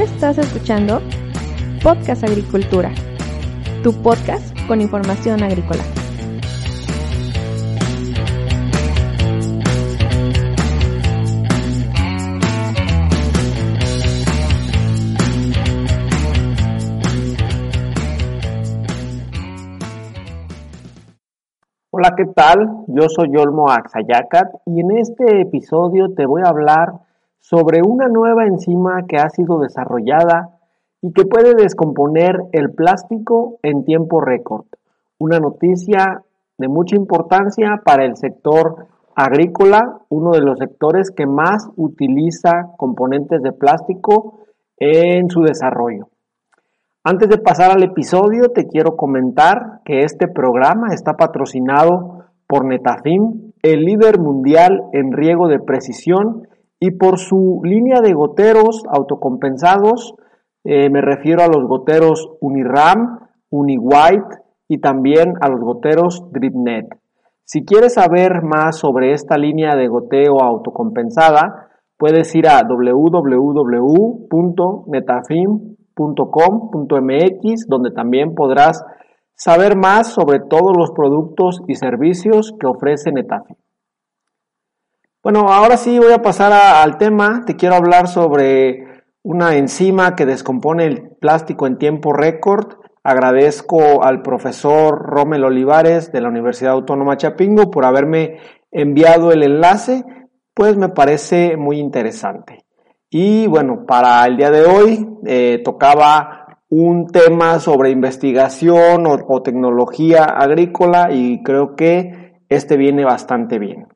Estás escuchando Podcast Agricultura, tu podcast con información agrícola. Hola, ¿qué tal? Yo soy Olmo Axayacat y en este episodio te voy a hablar sobre una nueva enzima que ha sido desarrollada y que puede descomponer el plástico en tiempo récord. Una noticia de mucha importancia para el sector agrícola, uno de los sectores que más utiliza componentes de plástico en su desarrollo. Antes de pasar al episodio, te quiero comentar que este programa está patrocinado por Netafim, el líder mundial en riego de precisión, y por su línea de goteros autocompensados, eh, me refiero a los goteros Uniram, UniWhite y también a los goteros DripNet. Si quieres saber más sobre esta línea de goteo autocompensada, puedes ir a www.netafim.com .com.mx, donde también podrás saber más sobre todos los productos y servicios que ofrece Netafi. Bueno, ahora sí voy a pasar al tema. Te quiero hablar sobre una enzima que descompone el plástico en tiempo récord. Agradezco al profesor Rommel Olivares de la Universidad Autónoma Chapingo por haberme enviado el enlace, pues me parece muy interesante. Y bueno, para el día de hoy eh, tocaba un tema sobre investigación o, tecnología agrícola y creo que este viene bastante bien.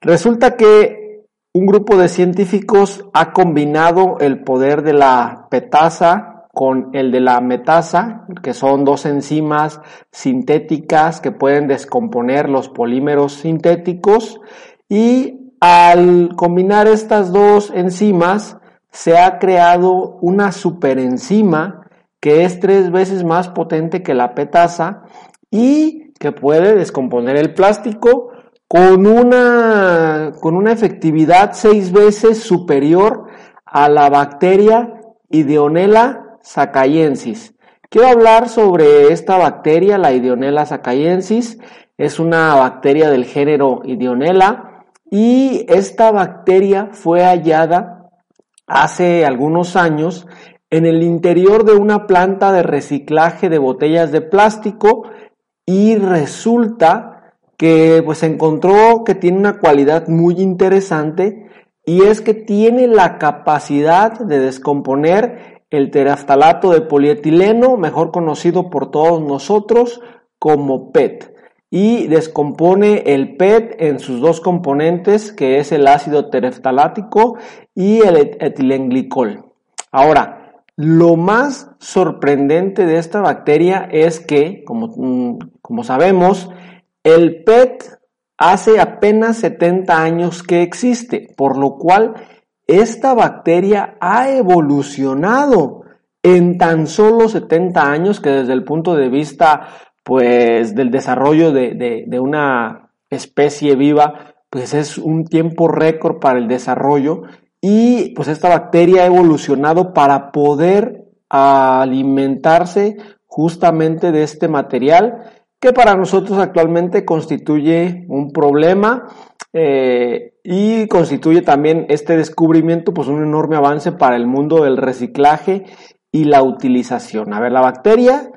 Resulta que un grupo de científicos ha combinado el poder de la petasa con el de la metasa, que son dos enzimas sintéticas que pueden descomponer los polímeros sintéticos. Y al combinar estas dos enzimas, se ha creado una superenzima que es tres veces más potente que la petasa y que puede descomponer el plástico con una, con una efectividad seis veces superior a la bacteria Ideonella sacaiensis. Quiero hablar sobre esta bacteria, la Ideonella sacaiensis. Es una bacteria del género Ideonella y esta bacteria fue hallada hace algunos años en el interior de una planta de reciclaje de botellas de plástico y resulta que pues encontró que tiene una cualidad muy interesante y es que tiene la capacidad de descomponer el teraftalato de polietileno, mejor conocido por todos nosotros como PET y descompone el PET en sus dos componentes, que es el ácido tereftalático y el etilenglicol. Ahora, lo más sorprendente de esta bacteria es que, como, mm, como sabemos, el PET hace apenas 70 años que existe, por lo cual esta bacteria ha evolucionado en tan solo 70 años que desde el punto de vista pues del desarrollo de, una especie viva, pues es un tiempo récord para el desarrollo y pues esta bacteria ha evolucionado para poder alimentarse justamente de este material que para nosotros actualmente constituye un problema eh, y constituye también este descubrimiento pues un enorme avance para el mundo del reciclaje y la utilización. A ver, la bacteria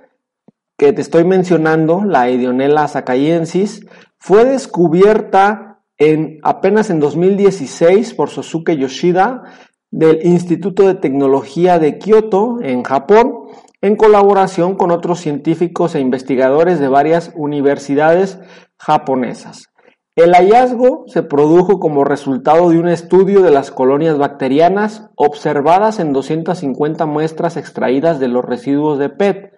que te estoy mencionando, la Idionella sacaiensis, fue descubierta en, apenas en 2016 por Sosuke Yoshida del Instituto de Tecnología de Kyoto, en Japón, en colaboración con otros científicos e investigadores de varias universidades japonesas. El hallazgo se produjo como resultado de un estudio de las colonias bacterianas observadas en 250 muestras extraídas de los residuos de PET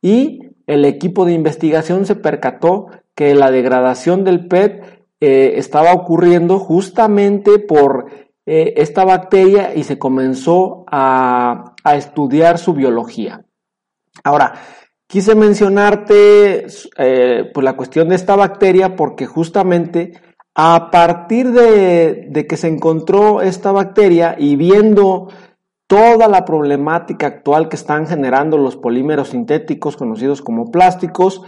y el equipo de investigación se percató que la degradación del PET eh, estaba ocurriendo justamente por eh, esta bacteria y se comenzó a, estudiar su biología. Ahora, quise mencionarte eh, pues la cuestión de esta bacteria porque justamente a partir de, de, que se encontró esta bacteria y viendo toda la problemática actual que están generando los polímeros sintéticos conocidos como plásticos,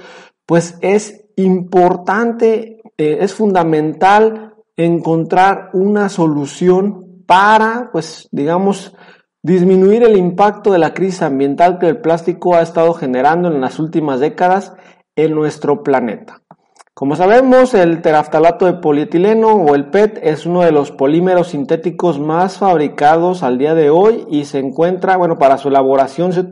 pues es importante, eh, es fundamental encontrar una solución para, pues, digamos, disminuir el impacto de la crisis ambiental que el plástico ha estado generando en las últimas décadas en nuestro planeta. Como sabemos, el teraftalato de polietileno o el PET es uno de los polímeros sintéticos más fabricados al día de hoy y se encuentra, bueno, para su elaboración se,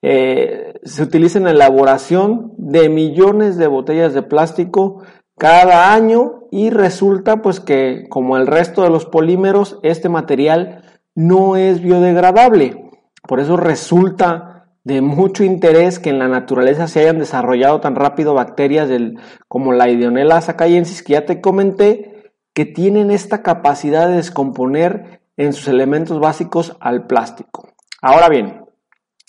eh, se utiliza en la elaboración de millones de botellas de plástico cada año y resulta pues que como el resto de los polímeros este material no es biodegradable. Por eso resulta de mucho interés que en la naturaleza se hayan desarrollado tan rápido bacterias como la Idionella sacayensis que ya te comenté, que tienen esta capacidad de descomponer en sus elementos básicos al plástico. Ahora bien,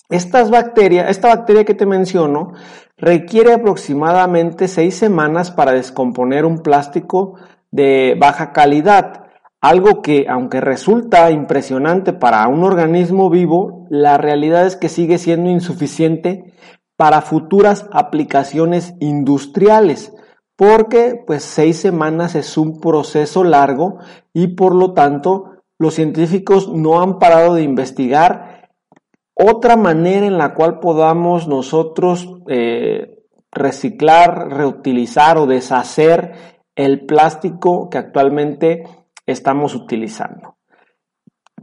estas bacterias, esta bacteria que te menciono requiere aproximadamente seis semanas para descomponer un plástico de baja calidad algo que, aunque resulta impresionante para un organismo vivo, la realidad es que sigue siendo insuficiente para futuras aplicaciones industriales, porque pues seis semanas es un proceso largo y por lo tanto los científicos no han parado de investigar. Otra manera en la cual podamos nosotros eh, reciclar, reutilizar o deshacer el plástico que actualmente estamos utilizando.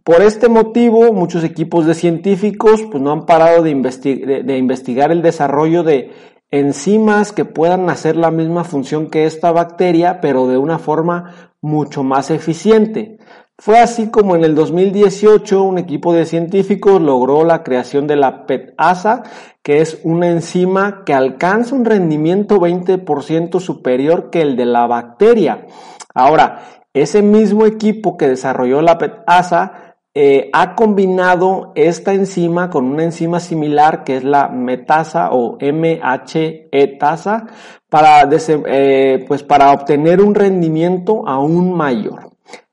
Por este motivo, muchos equipos de científicos pues, no han parado de, investigar el desarrollo de enzimas que puedan hacer la misma función que esta bacteria, pero de una forma mucho más eficiente. Fue así como en el 2018 un equipo de científicos logró la creación de la PETasa, que es una enzima que alcanza un rendimiento 20% superior que el de la bacteria. Ahora, ese mismo equipo que desarrolló la PETasa eh, ha combinado esta enzima con una enzima similar que es la metasa o MHE-tasa para, eh, pues para obtener un rendimiento aún mayor.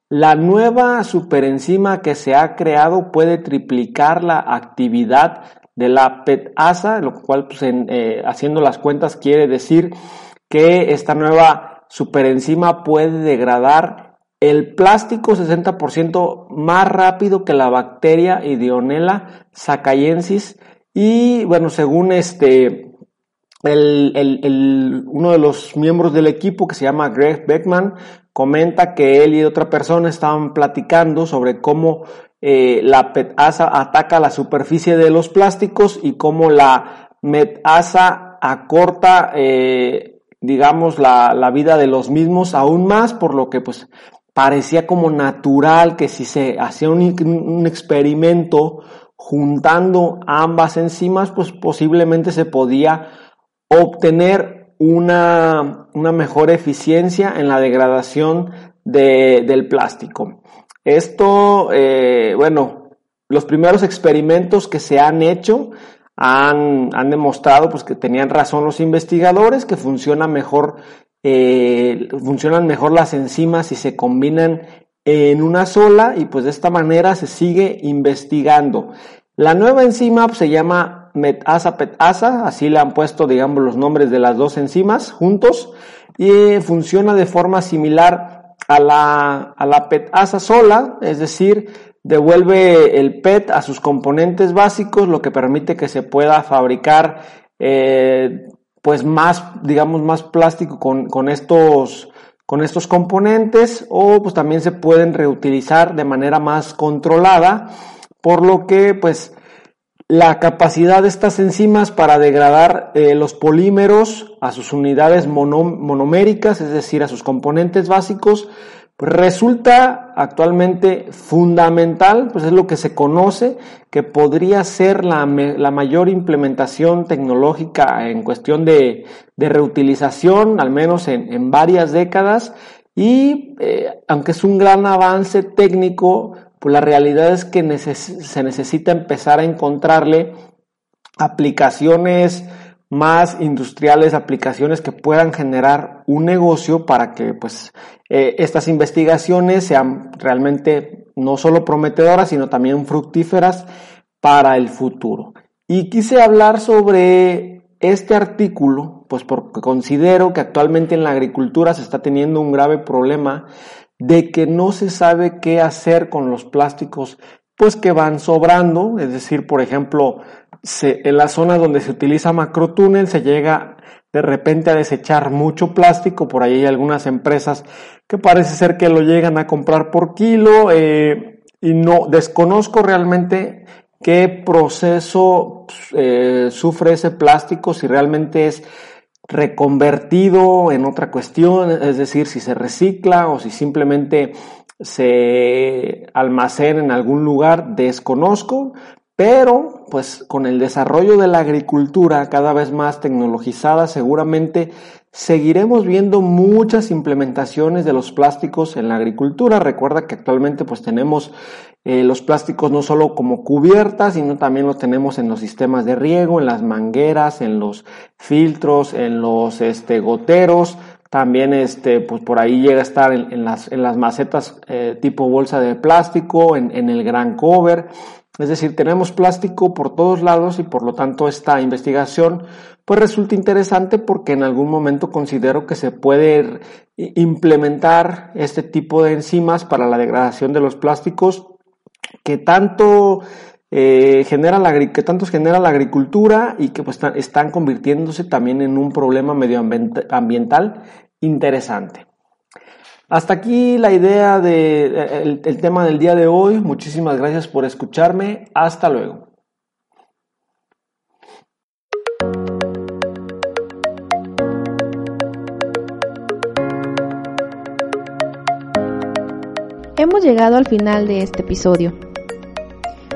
La nueva superenzima que se ha creado puede triplicar la actividad de la PETasa, lo cual pues, eh, haciendo las cuentas quiere decir que esta nueva superenzima puede degradar el plástico 60% más rápido que la bacteria Idionella sacayensis y bueno, según este el, uno de los miembros del equipo que se llama Greg Beckman comenta que él y otra persona estaban platicando sobre cómo eh, la petasa ataca la superficie de los plásticos y cómo la metasa acorta eh, digamos la, la, vida de los mismos aún más por lo que pues parecía como natural que si se hacía un, experimento juntando ambas enzimas, pues posiblemente se podía obtener una, mejor eficiencia en la degradación del plástico. Esto, eh, bueno, los primeros experimentos que se han hecho han, han demostrado pues, que tenían razón los investigadores, que funciona mejor eh, funcionan mejor las enzimas si se combinan en una sola y pues de esta manera se sigue investigando. La nueva enzima pues, se llama metasa petasa, así le han puesto digamos los nombres de las dos enzimas juntos y funciona de forma similar a la, a la petasa sola, es decir, devuelve el PET a sus componentes básicos, lo que permite que se pueda fabricar eh, pues más, digamos, más plástico con, estos, con estos componentes o pues también se pueden reutilizar de manera más controlada, por lo que pues la capacidad de estas enzimas para degradar eh, los polímeros a sus unidades monoméricas, es decir, a sus componentes básicos, resulta actualmente fundamental, pues es lo que se conoce, que podría ser la, mayor implementación tecnológica en cuestión de, reutilización, al menos en, varias décadas, y eh, aunque es un gran avance técnico, pues la realidad es que se necesita empezar a encontrarle aplicaciones más industriales, aplicaciones que puedan generar un negocio para que pues eh, estas investigaciones sean realmente no solo prometedoras, sino también fructíferas para el futuro. Y quise hablar sobre este artículo, pues porque considero que actualmente en la agricultura se está teniendo un grave problema de que no se sabe qué hacer con los plásticos pues que van sobrando, es decir, por ejemplo, en la zona donde se utiliza macrotúnel se llega de repente a desechar mucho plástico, por ahí hay algunas empresas que parece ser que lo llegan a comprar por kilo eh, y no desconozco realmente qué proceso eh, sufre ese plástico, si realmente es reconvertido en otra cuestión, es decir, si se recicla o si simplemente se almacena en algún lugar, desconozco, pero pues con el desarrollo de la agricultura cada vez más tecnologizada, seguramente seguiremos viendo muchas implementaciones de los plásticos en la agricultura. Recuerda que actualmente pues tenemos eh, los plásticos no solo como cubiertas, sino también los tenemos en los sistemas de riego, en las mangueras, en los filtros, en los este, goteros. También este, pues por ahí llega a estar en, las, en las, macetas eh, tipo bolsa de plástico, en, en el gran cover. Es decir, tenemos plástico por todos lados y por lo tanto esta investigación pues resulta interesante porque en algún momento considero que se puede implementar este tipo de enzimas para la degradación de los plásticos que tanto eh, genera la, que tanto genera la agricultura y que pues, están convirtiéndose también en un problema medioambiental interesante. Hasta aquí la idea del de, el tema del día de hoy. Muchísimas gracias por escucharme. Hasta luego. Hemos llegado al final de este episodio.